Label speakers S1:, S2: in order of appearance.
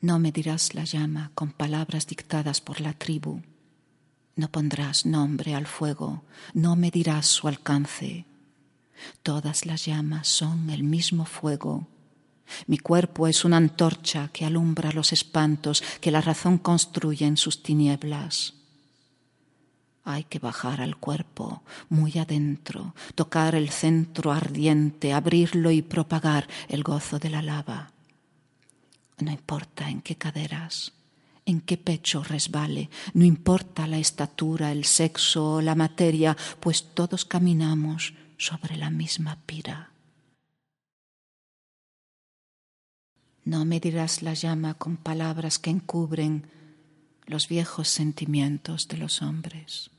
S1: No medirás la llama con palabras dictadas por la tribu. No pondrás nombre al fuego, no medirás su alcance. Todas las llamas son el mismo fuego. Mi cuerpo es una antorcha que alumbra los espantos que la razón construye en sus tinieblas. Hay que bajar al cuerpo muy adentro, tocar el centro ardiente, abrirlo y propagar el gozo de la lava. No importa en qué caderas, en qué pecho resbale, no importa la estatura, el sexo o la materia, pues todos caminamos sobre la misma pira. No medirás la llama con palabras que encubren los viejos sentimientos de los hombres.